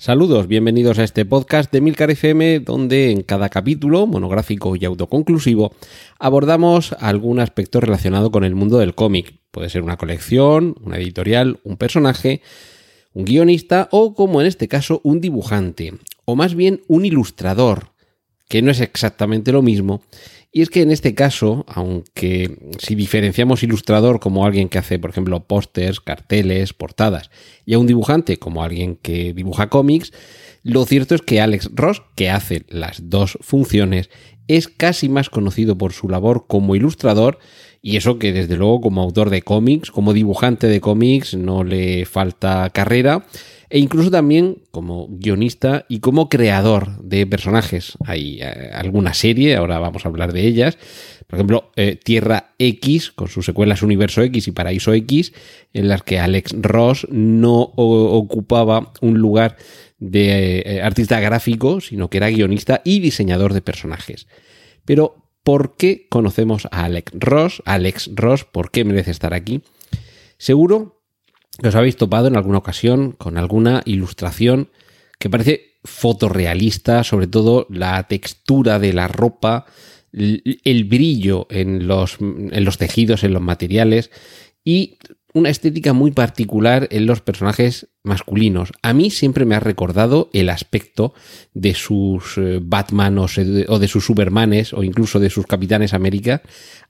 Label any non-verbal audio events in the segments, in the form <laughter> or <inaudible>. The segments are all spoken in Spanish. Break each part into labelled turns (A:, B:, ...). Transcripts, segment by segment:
A: Saludos, bienvenidos a este podcast de Milcar FM, donde en cada capítulo, monográfico y autoconclusivo, abordamos algún aspecto relacionado con el mundo del cómic. Puede ser una colección, una editorial, un personaje, un guionista o, como en este caso, un dibujante, o más bien un ilustrador, que no es exactamente lo mismo, y es que en este caso, aunque si diferenciamos ilustrador como alguien que hace, por ejemplo, pósters, carteles, portadas, y a un dibujante como alguien que dibuja cómics, lo cierto es que Alex Ross, que hace las dos funciones, es casi más conocido por su labor como ilustrador, y eso que desde luego como autor de cómics, como dibujante de cómics, no le falta carrera, e incluso también como guionista y como creador de personajes. Hay eh, alguna serie, ahora vamos a hablar de ellas. Por ejemplo, eh, Tierra X, con sus secuelas Universo X y Paraíso X, en las que Alex Ross no ocupaba un lugar de eh, artista gráfico, sino que era guionista y diseñador de personajes. Pero, ¿por qué conocemos a Alex Ross? Alex Ross, ¿por qué merece estar aquí? Seguro que os habéis topado en alguna ocasión con alguna ilustración que parece fotorrealista, sobre todo la textura de la ropa, el brillo en los, en los tejidos, en los materiales y una estética muy particular en los personajes masculinos. A mí siempre me ha recordado el aspecto de sus eh, Batman o, de sus Supermanes o incluso de sus Capitanes América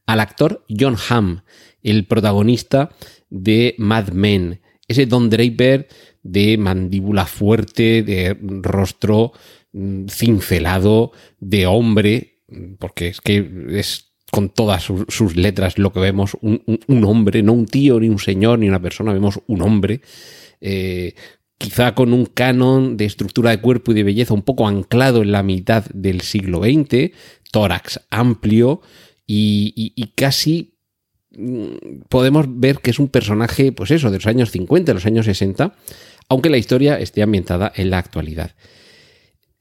A: al actor John Hamm, el protagonista de Mad Men. Ese Don Draper de mandíbula fuerte, de rostro mm, cincelado, de hombre, porque es que es con todas sus, letras lo que vemos, un, hombre, no un tío, ni un señor, ni una persona, vemos un hombre, eh, quizá con un canon de estructura de cuerpo y de belleza un poco anclado en la mitad del siglo XX, tórax amplio y casi Mm, podemos ver que es un personaje, pues eso, de los años 50, de los años 60, aunque la historia esté ambientada en la actualidad.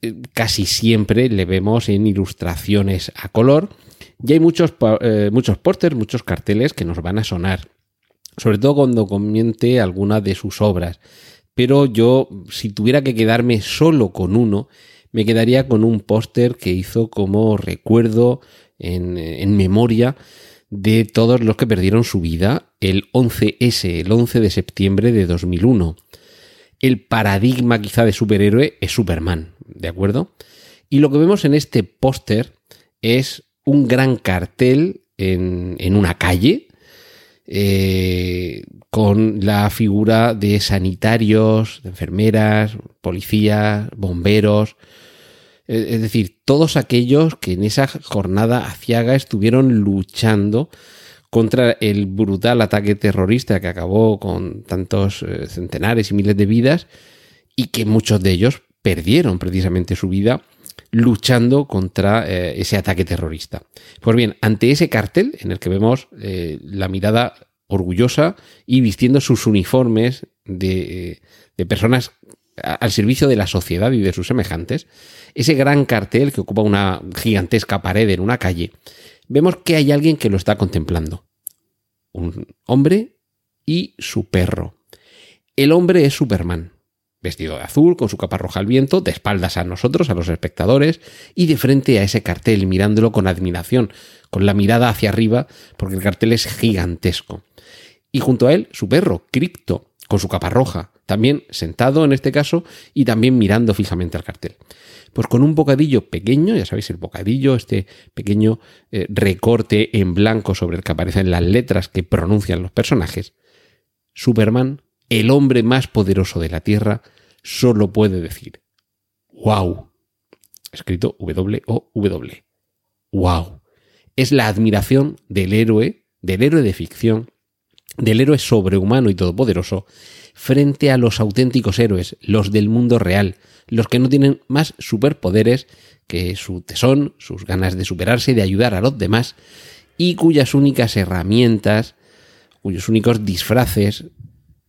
A: Eh, casi siempre le vemos en ilustraciones a color y hay muchos, eh, muchos pósters, muchos carteles que nos van a sonar, sobre todo cuando comiente alguna de sus obras. Pero yo, si tuviera que quedarme solo con uno, me quedaría con un póster que hizo como recuerdo en, en memoria de todos los que perdieron su vida el 11S, el 11 de septiembre de 2001. El paradigma quizá de superhéroe es Superman, ¿de acuerdo? Y lo que vemos en este póster es un gran cartel en, una calle eh, con la figura de sanitarios, de enfermeras, policías, bomberos, es decir, todos aquellos que en esa jornada aciaga estuvieron luchando contra el brutal ataque terrorista que acabó con tantos eh, centenares y miles de vidas y que muchos de ellos perdieron precisamente su vida luchando contra eh, ese ataque terrorista. Pues bien, ante ese cartel en el que vemos eh, la mirada orgullosa y vistiendo sus uniformes de, de personas al servicio de la sociedad y de sus semejantes, ese gran cartel que ocupa una gigantesca pared en una calle, vemos que hay alguien que lo está contemplando. Un hombre y su perro. El hombre es Superman, vestido de azul, con su capa roja al viento, de espaldas a nosotros, a los espectadores, y de frente a ese cartel, mirándolo con admiración, con la mirada hacia arriba, porque el cartel es gigantesco. Y junto a él, su perro, Crypto, con su capa roja, también sentado en este caso y también mirando fijamente al cartel. Pues con un bocadillo pequeño, ya sabéis, el bocadillo, este pequeño eh, recorte en blanco sobre el que aparecen las letras que pronuncian los personajes, Superman, el hombre más poderoso de la Tierra, solo puede decir, wow, escrito W-O-W, wow. Es la admiración del héroe, del héroe de ficción, del héroe sobrehumano y todopoderoso, frente a los auténticos héroes, los del mundo real, los que no tienen más superpoderes que su tesón, sus ganas de superarse y de ayudar a los demás, y cuyas únicas herramientas cuyos únicos disfraces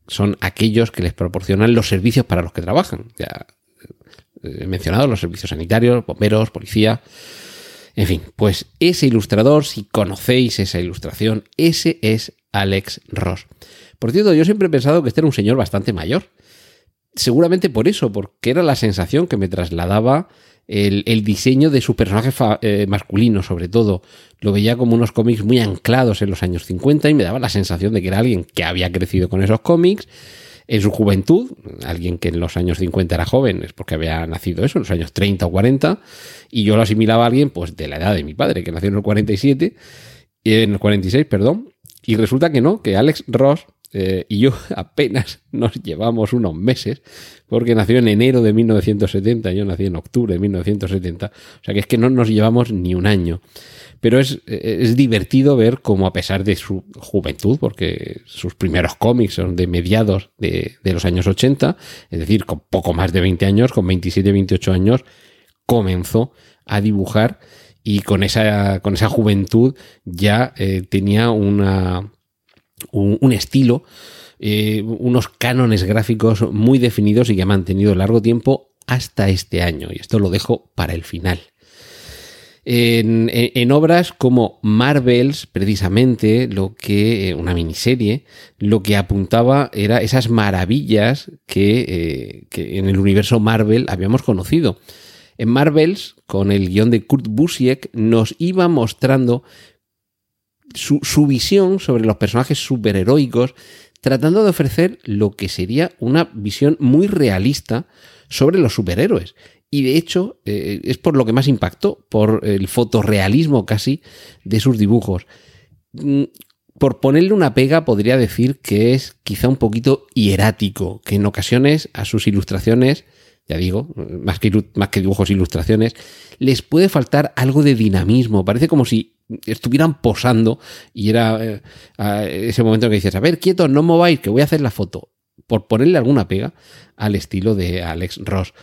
A: son aquellos que les proporcionan los servicios para los que trabajan. Ya eh, he mencionado los servicios sanitarios, bomberos, policía. En fin, pues ese ilustrador, si conocéis esa ilustración, ese es Alex Ross. Por cierto, yo siempre he pensado que este era un señor bastante mayor. Seguramente por eso, porque era la sensación que me trasladaba el, diseño de su personaje eh, masculino, sobre todo. Lo veía como unos cómics muy anclados en los años 50 y me daba la sensación de que era alguien que había crecido con esos cómics en su juventud, alguien que en los años 50 era joven, es porque había nacido eso, en los años 30 o 40, y yo lo asimilaba a alguien pues de la edad de mi padre, que nació en el 47, en el 46, perdón, y resulta que no, que Alex Ross eh, y yo <laughs> apenas nos llevamos unos meses, porque nació en enero de 1970, yo nací en octubre de 1970, o sea que es que no nos llevamos ni un año. Pero es, es divertido ver cómo a pesar de su juventud, porque sus primeros cómics son de mediados de, de los años 80, es decir, con poco más de 20 años, con 27, 28 años, comenzó a dibujar y con esa, con esa juventud ya eh, tenía una, un, estilo, eh, unos cánones gráficos muy definidos y que ha mantenido largo tiempo hasta este año. Y esto lo dejo para el final. En, obras como Marvels, precisamente, lo que, eh, una miniserie, lo que apuntaba era esas maravillas que, que en el universo Marvel habíamos conocido. En Marvels, con el guion de Kurt Busiek, nos iba mostrando su, visión sobre los personajes superheroicos, tratando de ofrecer lo que sería una visión muy realista sobre los superhéroes. Y de hecho, eh, es por lo que más impactó, por el fotorrealismo casi de sus dibujos. Mm, por ponerle una pega, podría decir que es quizá un poquito hierático, que en ocasiones a sus ilustraciones ya digo, más que, más que dibujos e ilustraciones, les puede faltar algo de dinamismo. Parece como si estuvieran posando y era eh, ese momento en que dices, a ver, quieto, no mováis, que voy a hacer la foto. Por ponerle alguna pega al estilo de Alex Ross.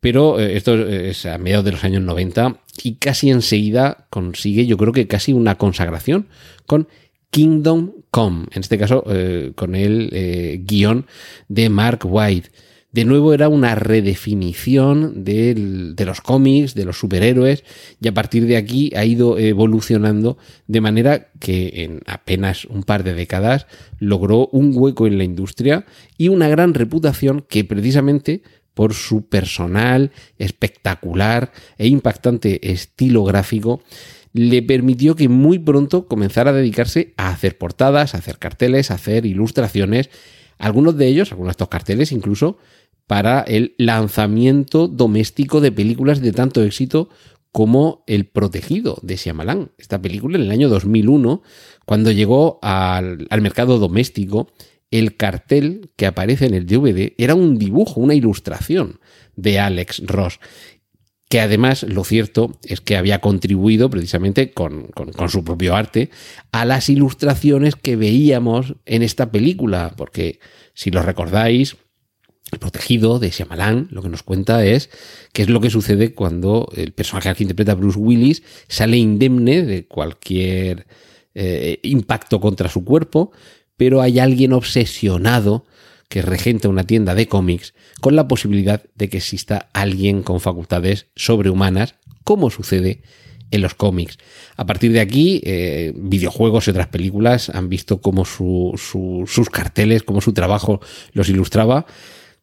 A: Pero eh, esto es a mediados de los años 90 y casi enseguida consigue, yo creo que casi una consagración con Kingdom Come, en este caso eh, con el guion de Mark White de nuevo era una redefinición de los cómics, de los superhéroes, y a partir de aquí ha ido evolucionando de manera que en apenas un par de décadas logró un hueco en la industria y una gran reputación que precisamente por su personal, espectacular e impactante estilo gráfico, le permitió que muy pronto comenzara a dedicarse a hacer portadas, a hacer carteles, a hacer ilustraciones. Algunos de ellos, algunos de estos carteles incluso, para el lanzamiento doméstico de películas de tanto éxito como El Protegido de Shyamalan. Esta película en el año 2001, cuando llegó al, mercado doméstico, el cartel que aparece en el DVD era un dibujo, una ilustración de Alex Ross que además lo cierto es que había contribuido precisamente con, con, su propio arte a las ilustraciones que veíamos en esta película, porque si lo recordáis, el protegido de Shyamalan lo que nos cuenta es qué es lo que sucede cuando el personaje que interpreta Bruce Willis sale indemne de cualquier eh, impacto contra su cuerpo, pero hay alguien obsesionado que regenta una tienda de cómics con la posibilidad de que exista alguien con facultades sobrehumanas, como sucede en los cómics. A partir de aquí, eh, videojuegos y otras películas han visto cómo sus carteles, cómo su trabajo los ilustraba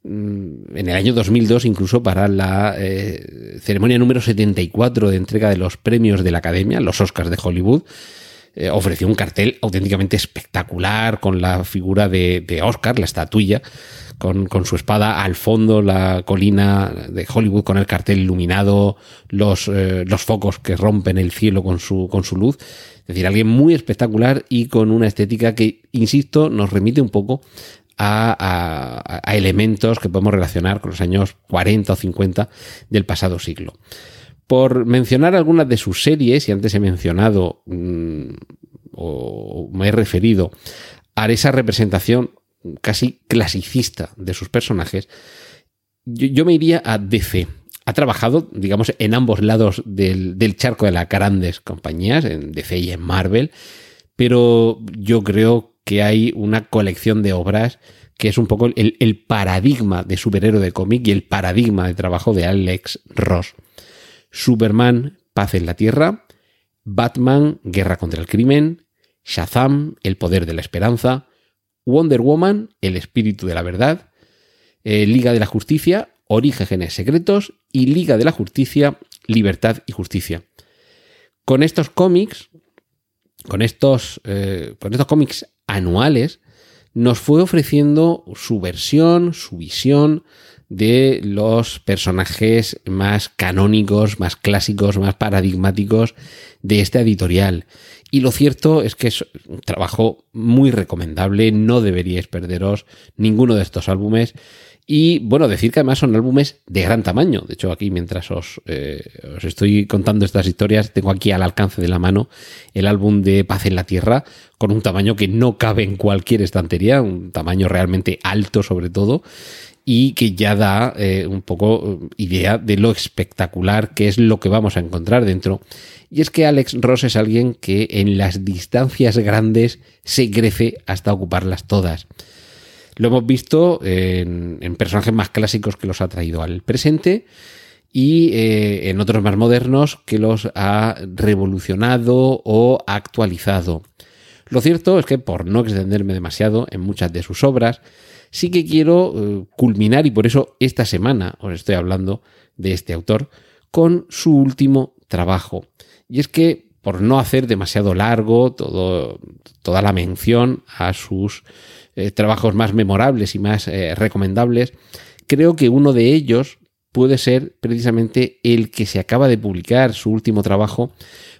A: en el año 2002 incluso para la eh, ceremonia número 74 de entrega de los premios de la Academia, los Oscars de Hollywood, eh, ofreció un cartel auténticamente espectacular con la figura de, Oscar, la estatuilla, con, su espada al fondo, la colina de Hollywood con el cartel iluminado, los, eh, los focos que rompen el cielo con su, con su luz. Es decir, alguien muy espectacular y con una estética que, insisto, nos remite un poco a, elementos que podemos relacionar con los años 40 o 50 del pasado siglo. Por mencionar algunas de sus series, y antes he mencionado mm, o me he referido a esa representación casi clasicista de sus personajes, yo, me iría a DC. Ha trabajado, digamos, en ambos lados del, charco de las grandes compañías, en DC y en Marvel, pero yo creo que hay una colección de obras que es un poco el, paradigma de superhéroe de cómic y el paradigma de trabajo de Alex Ross. Superman, Paz en la Tierra, Batman, Guerra contra el Crimen, Shazam, El Poder de la Esperanza, Wonder Woman, El Espíritu de la Verdad, eh, Liga de la Justicia, Orígenes Secretos. Y Liga de la Justicia, Libertad y Justicia. Con estos cómics, con estos, eh, con estos cómics anuales, nos fue ofreciendo su versión, su visión de los personajes más canónicos, más clásicos, más paradigmáticos de esta editorial. Y lo cierto es que es un trabajo muy recomendable, no deberíais perderos ninguno de estos álbumes. Y bueno, decir que además son álbumes de gran tamaño. De hecho, aquí mientras os, eh, os, estoy contando estas historias, tengo aquí al alcance de la mano el álbum de Paz en la Tierra, con un tamaño que no cabe en cualquier estantería, un tamaño realmente alto sobre todo y que ya da eh, un poco eh, idea de lo espectacular que es lo que vamos a encontrar dentro. Y es que Alex Ross es alguien que en las distancias grandes se crece hasta ocuparlas todas. Lo hemos visto en, personajes más clásicos que los ha traído al presente y eh, en otros más modernos que los ha revolucionado o actualizado. Lo cierto es que, por no extenderme demasiado en muchas de sus obras, sí que quiero eh, culminar, y por eso esta semana os estoy hablando de este autor, con su último trabajo. Y es que, por no hacer demasiado largo toda la mención a sus eh, trabajos más memorables y más eh, recomendables, creo que uno de ellos puede ser precisamente el que se acaba de publicar, su último trabajo,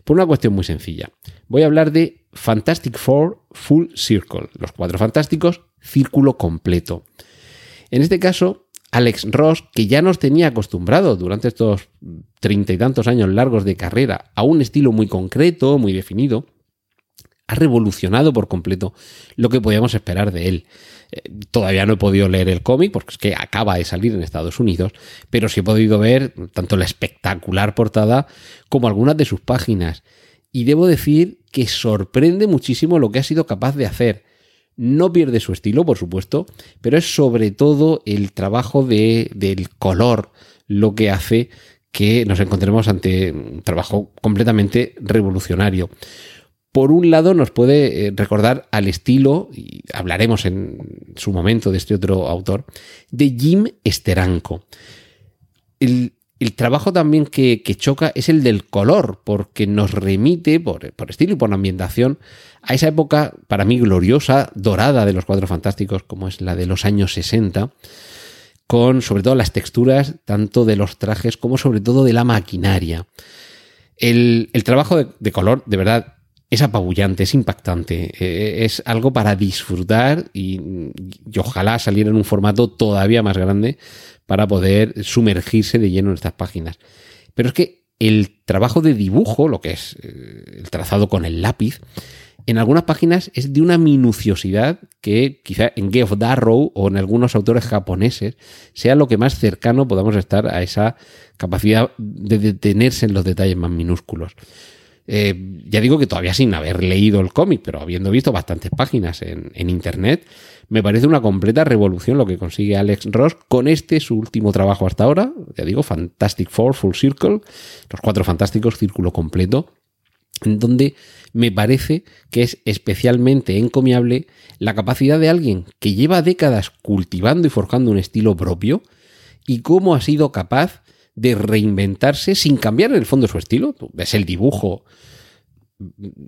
A: por una cuestión muy sencilla. Voy a hablar de Fantastic Four Full Circle, los cuatro fantásticos círculo completo. En este caso, Alex Ross, que ya nos tenía acostumbrado durante estos treinta y tantos años largos de carrera a un estilo muy concreto, muy definido, ha revolucionado por completo lo que podíamos esperar de él. Eh, todavía no he podido leer el cómic porque es que acaba de salir en Estados Unidos, pero sí he podido ver tanto la espectacular portada como algunas de sus páginas. Y debo decir que sorprende muchísimo lo que ha sido capaz de hacer. No pierde su estilo, por supuesto, pero es sobre todo el trabajo de, del color lo que hace que nos encontremos ante un trabajo completamente revolucionario. Por un lado, nos puede eh, recordar al estilo, y hablaremos en su momento de este otro autor, de Jim Steranko. El, trabajo también que, choca es el del color, porque nos remite, por, estilo y por ambientación, a esa época, para mí, gloriosa, dorada de los cuadros fantásticos, como es la de los años 60, con sobre todo las texturas, tanto de los trajes como sobre todo de la maquinaria. El, trabajo de, color, de verdad, es apabullante, es impactante, eh, es algo para disfrutar y, ojalá saliera en un formato todavía más grande para poder sumergirse de lleno en estas páginas. Pero es que el trabajo de dibujo, lo que es eh, el trazado con el lápiz, en algunas páginas es de una minuciosidad que quizá en Game of Darrow o en algunos autores japoneses sea lo que más cercano podamos estar a esa capacidad de detenerse en los detalles más minúsculos. Eh, ya digo que todavía sin haber leído el cómic, pero habiendo visto bastantes páginas en, en, internet, me parece una completa revolución lo que consigue Alex Ross con este su último trabajo hasta ahora. Ya digo, Fantastic Four Full Circle, los cuatro fantásticos, círculo completo, en donde me parece que es especialmente encomiable la capacidad de alguien que lleva décadas cultivando y forjando un estilo propio y cómo ha sido capaz de reinventarse sin cambiar en el fondo su estilo. ves el dibujo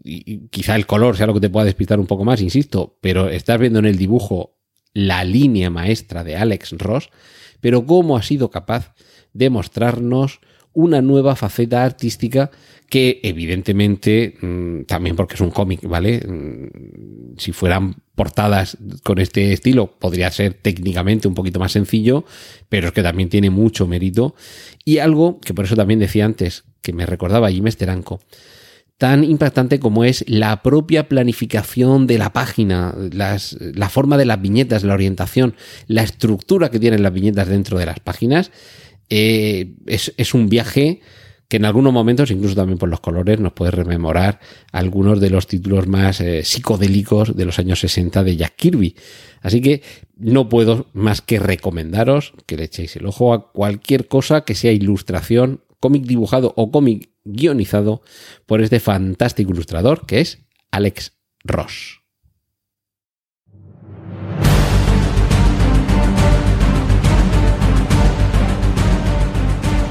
A: y quizá el color sea lo que te pueda despistar un poco más, insisto, pero estás viendo en el dibujo la línea maestra de Alex Ross, pero cómo ha sido capaz de mostrarnos una nueva faceta artística que evidentemente, mm, también porque es un cómic, ¿vale? Mm, si fueran portadas con este estilo, podría ser técnicamente un poquito más sencillo, pero es que también tiene mucho mérito. Y algo que por eso también decía antes, que me recordaba Jim Steranko, tan impactante como es la propia planificación de la página, la forma de las viñetas, la orientación, la estructura que tienen las viñetas dentro de las páginas, eh, es, un viaje que en algunos momentos, incluso también por los colores, nos puede rememorar algunos de los títulos más eh, psicodélicos de los años 60 de Jack Kirby. Así que no puedo más que recomendaros que le echéis el ojo a cualquier cosa que sea ilustración, cómic dibujado o cómic guionizado por este fantástico ilustrador que es Alex Ross.